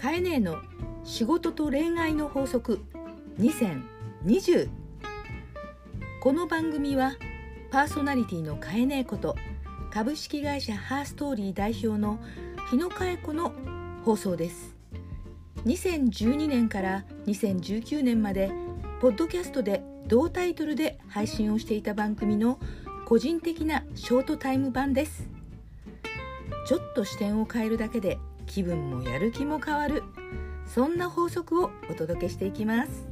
カエネの仕事と恋愛の法則2020この番組はパーソナリティのカエネこと株式会社ハーストーリー代表の日野佳恵子の放送です。2012年から2019年までポッドキャストで同タイトルで配信をしていた番組の個人的なショートタイム版です。ちょっと視点を変えるだけで気分もやる気も変わる。そんな法則をお届けしていきます。